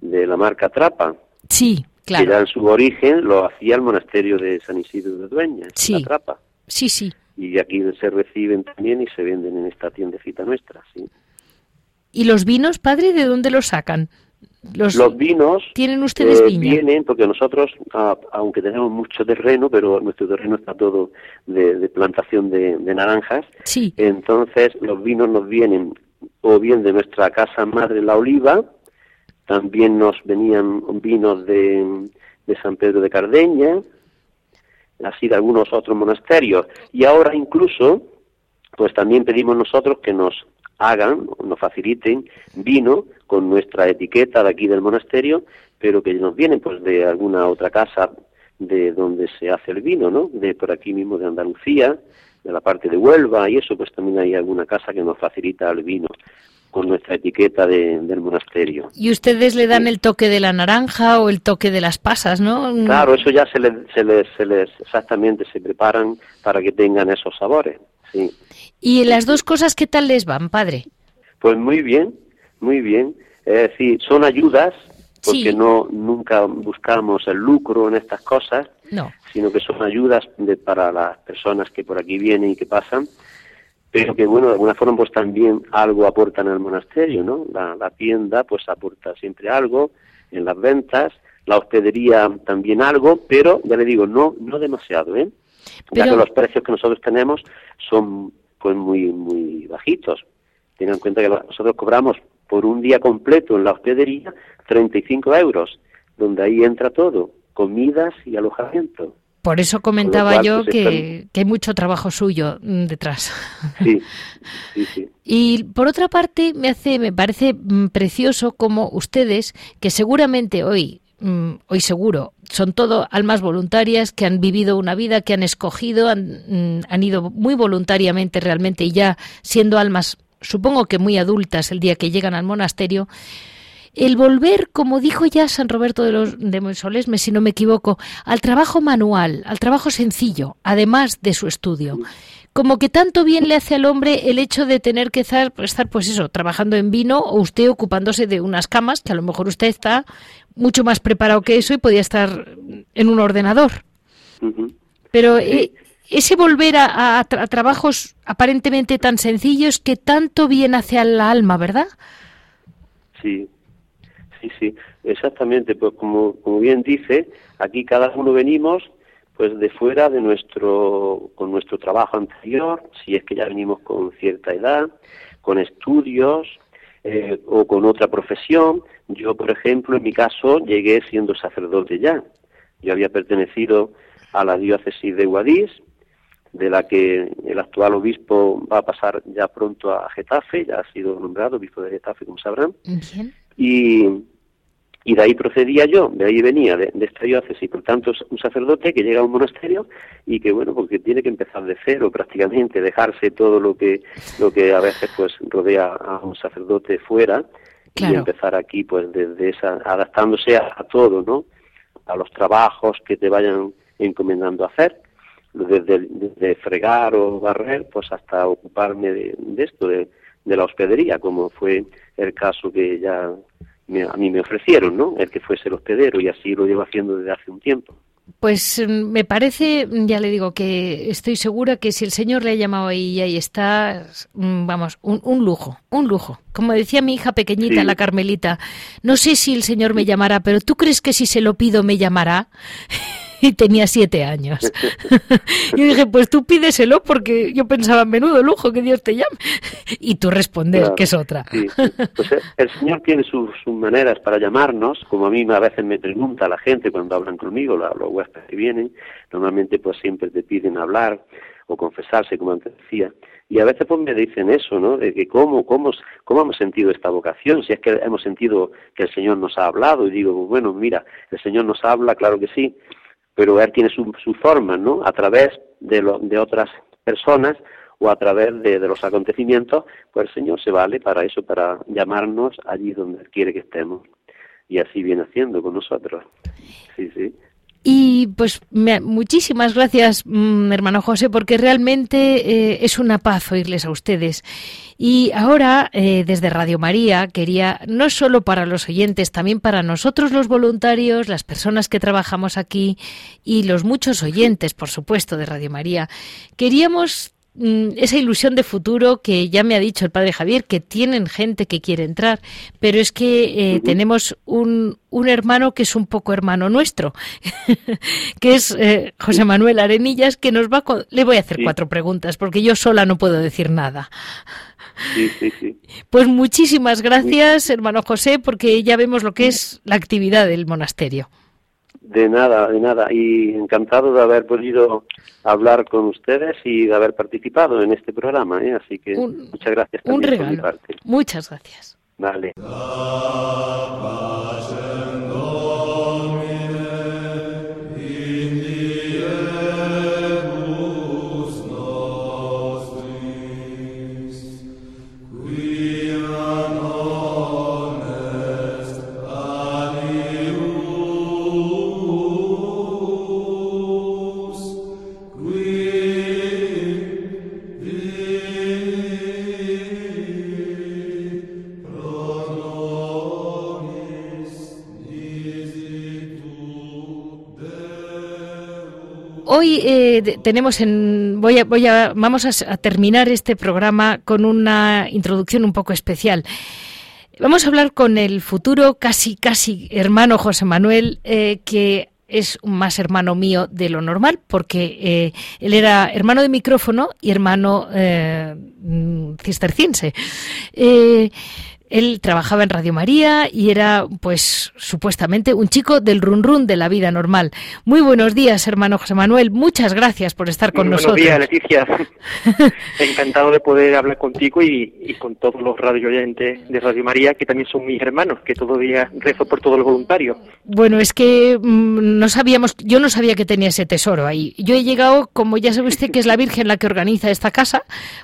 de la marca Trapa. Sí, claro. Que ya en su origen lo hacía el monasterio de San Isidro de Dueña, sí. la Trapa. Sí, sí. Y aquí se reciben también y se venden en esta tiendecita nuestra, sí. ¿Y los vinos, padre, de dónde los sacan? Los, vinos tienen ustedes eh, viña? vienen porque nosotros, aunque tenemos mucho terreno, pero nuestro terreno está todo de, plantación de, naranjas, sí. entonces los vinos nos vienen o bien de nuestra casa madre La Oliva, también nos venían vinos de, de San Pedro de Cardeña, así de algunos otros monasterios, y ahora incluso, pues también pedimos nosotros que nos hagan, nos faciliten vino con nuestra etiqueta de aquí del monasterio, pero que nos vienen pues de alguna otra casa de donde se hace el vino, ¿no? De por aquí mismo de Andalucía, de la parte de Huelva y eso, pues también hay alguna casa que nos facilita el vino con nuestra etiqueta del monasterio. Y ustedes le dan el toque de la naranja o el toque de las pasas, ¿no? Claro, eso ya se les, se les, se les exactamente se preparan para que tengan esos sabores, sí. ¿Y las dos cosas qué tal les van, padre? Pues muy bien, muy bien. Es decir, son ayudas, porque no nunca buscamos el lucro en estas cosas, no. sino que son ayudas de, para las personas que por aquí vienen y que pasan, pero que bueno, de alguna forma pues también algo aportan al monasterio, ¿no? La, la tienda pues aporta siempre algo en las ventas, la hospedería también algo, pero ya le digo, no no demasiado, ¿eh? Ya que los precios que nosotros tenemos son pues muy muy bajitos. Tengan en cuenta que nosotros cobramos por un día completo en la hospedería 35 euros, donde ahí entra todo, comidas y alojamiento. Por eso comentaba yo pues, que, que, hay mucho trabajo suyo mm, detrás. Sí, sí, sí. Y por otra parte, me hace, me parece mm, precioso como ustedes, que seguramente hoy Mm, hoy seguro, son todo almas voluntarias que han vivido una vida, que han escogido, han, han, ido muy voluntariamente realmente y ya siendo almas, supongo que muy adultas el día que llegan al monasterio, el volver, como dijo ya San Roberto de los de Monsolesme, si no me equivoco, al trabajo manual, al trabajo sencillo, además de su estudio como que tanto bien le hace al hombre el hecho de tener que estar, estar, pues eso, trabajando en vino o usted ocupándose de unas camas, que a lo mejor usted está mucho más preparado que eso y podía estar en un ordenador. Pero eh, ese volver a, trabajos aparentemente tan sencillos que tanto bien hace al alma, ¿verdad? Sí, sí, sí, exactamente. Pues como, como bien dice, aquí cada uno venimos pues de fuera de nuestro con nuestro trabajo anterior, si es que ya venimos con cierta edad, con estudios eh, o con otra profesión. Yo, por ejemplo, en mi caso, llegué siendo sacerdote ya. Yo había pertenecido a la diócesis de Guadix, de la que el actual obispo va a pasar ya pronto a Getafe, ya ha sido nombrado obispo de Getafe, como sabrán. Y, y de ahí procedía yo, de ahí venía, de, esta diócesis, por tanto un sacerdote que llega a un monasterio y que bueno, porque tiene que empezar de cero prácticamente, dejarse todo lo que, lo que a veces pues rodea a un sacerdote fuera y empezar aquí pues desde esa, adaptándose a, todo, ¿no? A los trabajos que te vayan encomendando a hacer, desde, desde fregar o barrer, pues hasta ocuparme de, de esto, de, de la hospedería, como fue el caso que ya a mí me ofrecieron, ¿no? El que fuese el hospedero y así lo llevo haciendo desde hace un tiempo. Pues mm, me parece, ya le digo que estoy segura que si el Señor le ha llamado ahí y ahí está, mm, vamos, un, lujo, un lujo. Como decía mi hija pequeñita, la Carmelita, no sé si el Señor me llamará, pero ¿tú crees que si se lo pido me llamará? y tenía siete años. yo dije, pues tú pídeselo porque yo pensaba, menudo lujo que Dios te llame. y tú respondes que es otra. Pues eh, el Señor tiene sus, maneras para llamarnos, como a mí a veces me pregunta la gente cuando hablan conmigo, los huéspedes que vienen, normalmente pues siempre te piden hablar o confesarse, como antes decía. Y a veces pues me dicen eso, ¿no? De que cómo, cómo, cómo hemos sentido esta vocación, si es que hemos sentido que el Señor nos ha hablado. Y digo, bueno, mira, el Señor nos habla, claro que sí, pero Él tiene su, su forma, ¿no? A través de, lo, de otras personas o a través de, de, los acontecimientos, pues el Señor se vale para eso, para llamarnos allí donde quiere que estemos. Y así viene haciendo con nosotros. Sí, sí. Y pues muchísimas gracias, mmm, hermano José, porque realmente eh, es una paz oírles a ustedes. Y ahora, eh, desde Radio María, quería, no solo para los oyentes, también para nosotros los voluntarios, las personas que trabajamos aquí y los muchos oyentes, por supuesto, de Radio María, queríamos Mm, esa ilusión de futuro que ya me ha dicho el padre Javier, que tienen gente que quiere entrar, pero es que eh, uh -huh. tenemos un, un, hermano que es un poco hermano nuestro, que es eh, José Manuel Arenillas, que nos va con... Le voy a hacer sí. cuatro preguntas, porque yo sola no puedo decir nada. Sí, sí, sí. Pues muchísimas gracias, hermano José, porque ya vemos lo que es la actividad del monasterio. De nada, de nada. Y encantado de haber podido hablar con ustedes y de haber participado en este programa. ¿eh? Así que un, muchas gracias. Un regalo. Por mi parte. Muchas gracias. Vale. Hoy eh, tenemos en voy a, voy a vamos a, terminar este programa con una introducción un poco especial. Vamos a hablar con el futuro casi casi hermano José Manuel eh, que es más hermano mío de lo normal porque eh, él era hermano de micrófono y hermano eh, cisterciense. Eh, él trabajaba en Radio María y era, pues, supuestamente un chico del run run de la vida normal. Muy buenos días, hermano José Manuel. Muchas gracias por estar con Muy nosotros. Buenos días, Leticia. Encantado de poder hablar contigo y, y, con todos los radio oyentes de Radio María, que también son mis hermanos, que todo día rezo por todos los voluntarios. Bueno, es que mmm, no sabíamos, yo no sabía que tenía ese tesoro ahí. Yo he llegado, como ya sabe usted que es la Virgen la que organiza esta casa,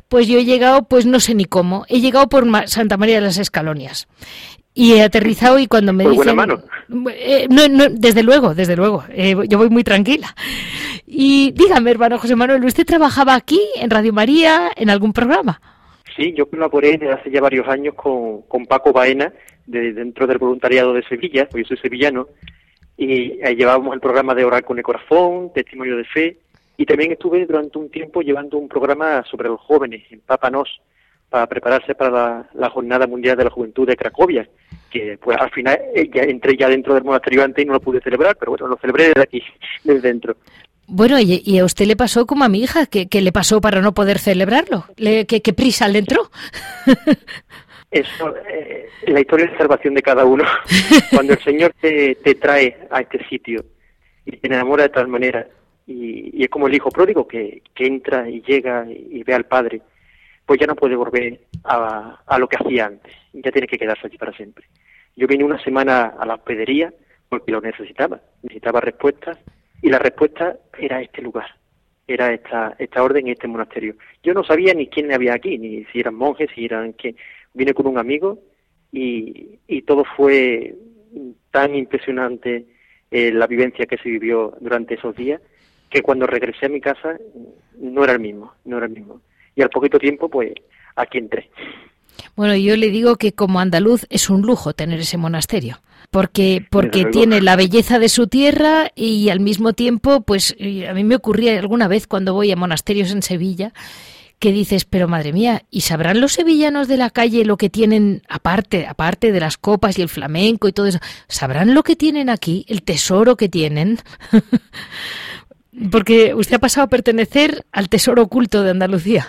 pues yo he llegado, pues no sé ni cómo. He llegado por Santa María de las Escalonias. Y he aterrizado y cuando me Por dicen... Buena mano. Eh, no, no, desde luego, desde luego. Eh, yo voy muy tranquila. Y dígame, hermano José Manuel, ¿usted trabajaba aquí, en Radio María, en algún programa? Sí, yo colaboré desde hace ya varios años con, con Paco Baena, de, dentro del voluntariado de Sevilla, porque yo soy sevillano, y llevábamos el programa de Orar con el Corazón, Testimonio de Fe, y también estuve durante un tiempo llevando un programa sobre los jóvenes en Papa Nos, para prepararse para la, la, Jornada Mundial de la Juventud de Cracovia, que pues al final eh, ya entré ya dentro del monasterio antes y no lo pude celebrar, pero bueno, lo celebré desde aquí, desde dentro. Bueno, y, y a usted le pasó como a mi hija, ¿qué, qué le pasó para no poder celebrarlo? ¿Le, qué, ¿Qué prisa le entró? Eso, eh, la historia de salvación de cada uno. Cuando el Señor te, te trae a este sitio y te enamora de tal manera, y, y es como el hijo pródigo que, que entra y llega y, y ve al Padre, pues ya no puede volver a, a, lo que hacía antes, ya tiene que quedarse allí para siempre. Yo vine una semana a la hospedería porque lo necesitaba, necesitaba respuestas y la respuesta era este lugar, era esta, esta orden y este monasterio. Yo no sabía ni quién había aquí, ni si eran monjes, si eran que vine con un amigo y, y todo fue tan impresionante eh, la vivencia que se vivió durante esos días que cuando regresé a mi casa no era el mismo, no era el mismo y al poquito tiempo, pues aquí entré. Bueno, yo le digo que como andaluz es un lujo tener ese monasterio, porque porque tiene la belleza de su tierra y al mismo tiempo, pues a mí me ocurría alguna vez cuando voy a monasterios en Sevilla que dices, pero madre mía, ¿y sabrán los sevillanos de la calle lo que tienen aparte, aparte de las copas y el flamenco y todo eso? ¿Sabrán lo que tienen aquí, el tesoro que tienen? Porque usted ha pasado a pertenecer al tesoro oculto de Andalucía.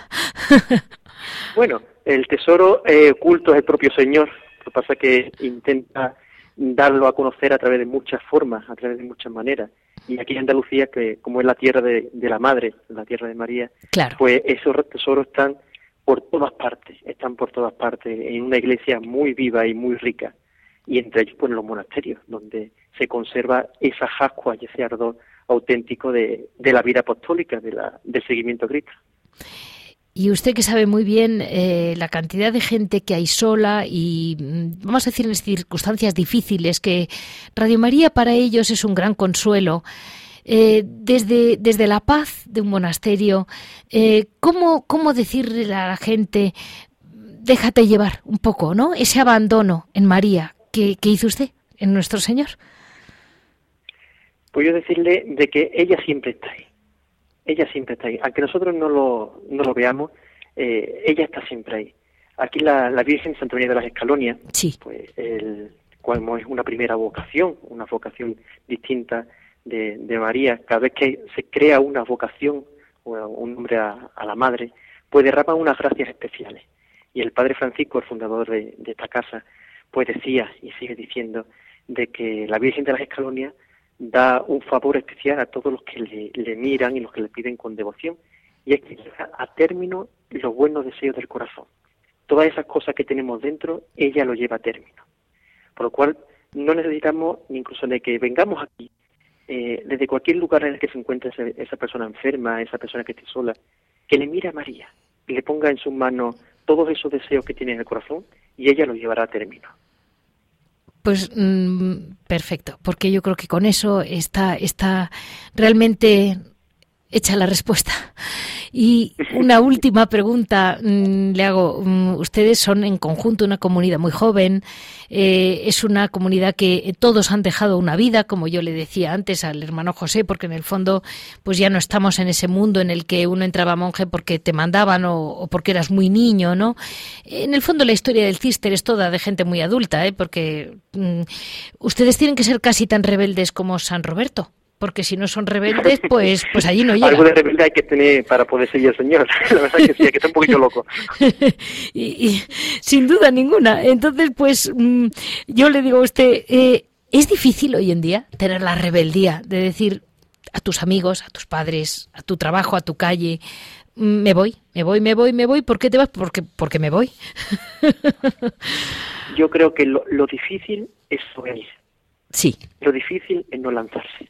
bueno, el tesoro eh, oculto es el propio Señor. Lo que pasa es que intenta darlo a conocer a través de muchas formas, a través de muchas maneras. Y aquí en Andalucía, que como es la tierra de, la Madre, la tierra de María, pues esos tesoros están por todas partes, están por todas partes, en una iglesia muy viva y muy rica. Y entre ellos, pues en los monasterios, donde se conserva esa jascua y ese ardor auténtico de, la vida apostólica, de la, del seguimiento a Cristo. Y usted que sabe muy bien eh, la cantidad de gente que hay sola y, mm, vamos a decir, en circunstancias difíciles, que Radio María para ellos es un gran consuelo. Eh, desde, desde la paz de un monasterio, eh, ¿cómo, ¿cómo decirle a la gente, déjate llevar un poco, ¿no? Ese abandono en María que, que hizo usted, en nuestro Señor. Pues yo decirle de que ella siempre está ahí ella siempre está ahí. Aunque nosotros no lo, no lo veamos, eh, ella está siempre ahí. Aquí la, la Virgen Santa María de las Escalonias, pues el, como es una primera vocación, una vocación distinta de, de, María, cada vez que se crea una vocación o un nombre a, la Madre, pues derrama unas gracias especiales. Y el Padre Francisco, el fundador de, de esta casa, pues decía y sigue diciendo de que la Virgen de las Escalonias da un favor especial a todos los que le, miran y los que le piden con devoción, y es que llega a término los buenos deseos del corazón. Todas esas cosas que tenemos dentro, ella lo lleva a término. Por lo cual, no necesitamos incluso de que vengamos aquí, eh, desde cualquier lugar en el que se encuentre esa, persona enferma, esa persona que esté sola, que le mire a María, y le ponga en sus manos todos esos deseos que tiene en el corazón, y ella lo llevará a término. Pues mm, perfecto, porque yo creo que con eso está, está realmente hecha la respuesta. Y una última pregunta mm, le hago. Mm, ustedes son en conjunto una comunidad muy joven. Eh, es una comunidad que todos han dejado una vida, como yo le decía antes al hermano José, porque en el fondo, pues ya no estamos en ese mundo en el que uno entraba monje porque te mandaban o, porque eras muy niño, ¿no? En el fondo la historia del cister es toda de gente muy adulta, ¿eh? Porque mm, ustedes tienen que ser casi tan rebeldes como San Roberto porque si no son rebeldes, pues pues allí no llega. Algo de rebelde hay que tener para poder seguir al Señor. La verdad es que sí, hay que estar un poquito loco. y, sin duda ninguna. Entonces, pues mm, yo le digo a usted, eh, ¿es difícil hoy en día tener la rebeldía de decir a tus amigos, a tus padres, a tu trabajo, a tu calle, mm, me voy, me voy, me voy, me voy, ¿por qué te vas? Porque, porque me voy. yo creo que lo, lo difícil es venir. Sí. Lo difícil es no lanzarse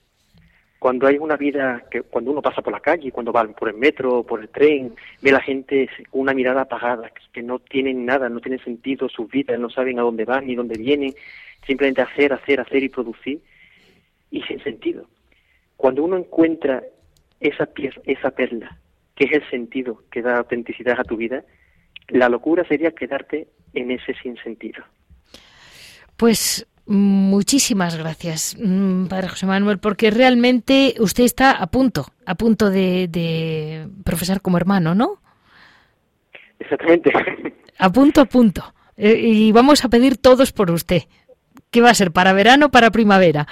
cuando hay una vida, que cuando uno pasa por la calle, cuando va por el metro, por el tren, ve a la gente con una mirada apagada, que no tienen nada, no tienen sentido sus vidas, no saben a dónde van ni dónde vienen, simplemente hacer, hacer, hacer y producir, y sin sentido. Cuando uno encuentra esa, esa perla, que es el sentido que da autenticidad a tu vida, la locura sería quedarte en ese sinsentido. Pues Muchísimas gracias, mm, Padre José Manuel, porque realmente usted está a punto, a punto de, profesar como hermano, ¿no? Exactamente. A punto, a punto. Eh, y vamos a pedir todos por usted. ¿Qué va a ser? ¿Para verano o para primavera?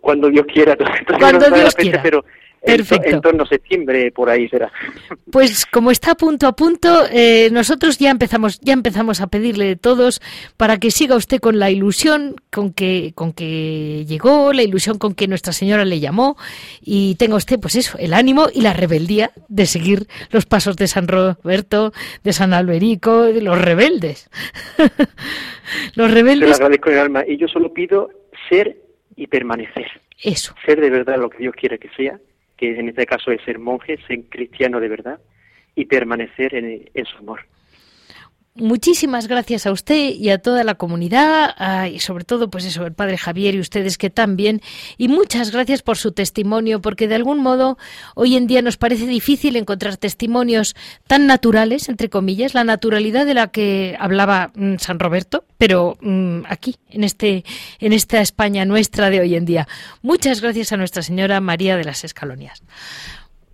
Cuando Dios quiera. Cuando Dios quiera. Pero Perfecto. En torno a septiembre, por ahí será. Pues como está a punto a punto, eh, nosotros ya empezamos, ya empezamos a pedirle todos para que siga usted con la ilusión con que, con que llegó, la ilusión con que Nuestra Señora le llamó, y tenga usted, pues eso, el ánimo y la rebeldía de seguir los pasos de San Roberto, de San Alberico, de los rebeldes. los rebeldes. Se lo agradezco el alma. Y yo solo pido ser y permanecer. Eso. Ser de verdad lo que Dios quiere que sea que en este caso es ser monje, ser cristiano de verdad y permanecer en, su amor. Muchísimas gracias a usted y a toda la comunidad y sobre todo pues eso el padre Javier y ustedes que también. Y muchas gracias por su testimonio porque de algún modo hoy en día nos parece difícil encontrar testimonios tan naturales entre comillas la naturalidad de la que hablaba mm, San Roberto pero mm, aquí en este en esta España nuestra de hoy en día. Muchas gracias a Nuestra Señora María de las Escalonias.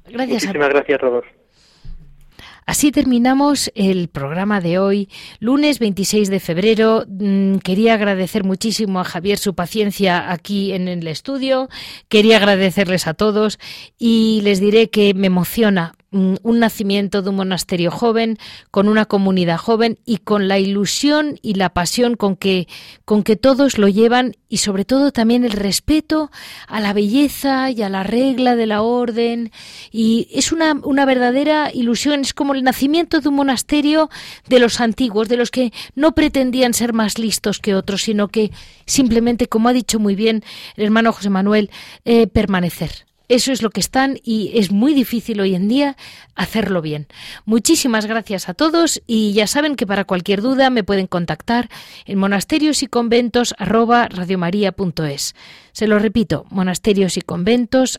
Gracias Muchísimas gracias Rodolfo Así terminamos el programa de hoy, lunes 26 de febrero. Mm, quería agradecer muchísimo a Javier su paciencia aquí en el estudio. Quería agradecerles a todos y les diré que me emociona un nacimiento de un monasterio joven, con una comunidad joven y con la ilusión y la pasión con que, con que todos lo llevan y sobre todo también el respeto a la belleza y a la regla de la orden. Y es una, una verdadera ilusión, es como el nacimiento de un monasterio de los antiguos, de los que no pretendían ser más listos que otros, sino que simplemente, como ha dicho muy bien el hermano José Manuel, eh, permanecer. Eso es lo que están y es muy difícil hoy en día hacerlo bien. Muchísimas gracias a todos y ya saben que para cualquier duda me pueden contactar en monasterios y conventos Se lo repito, monasterios y conventos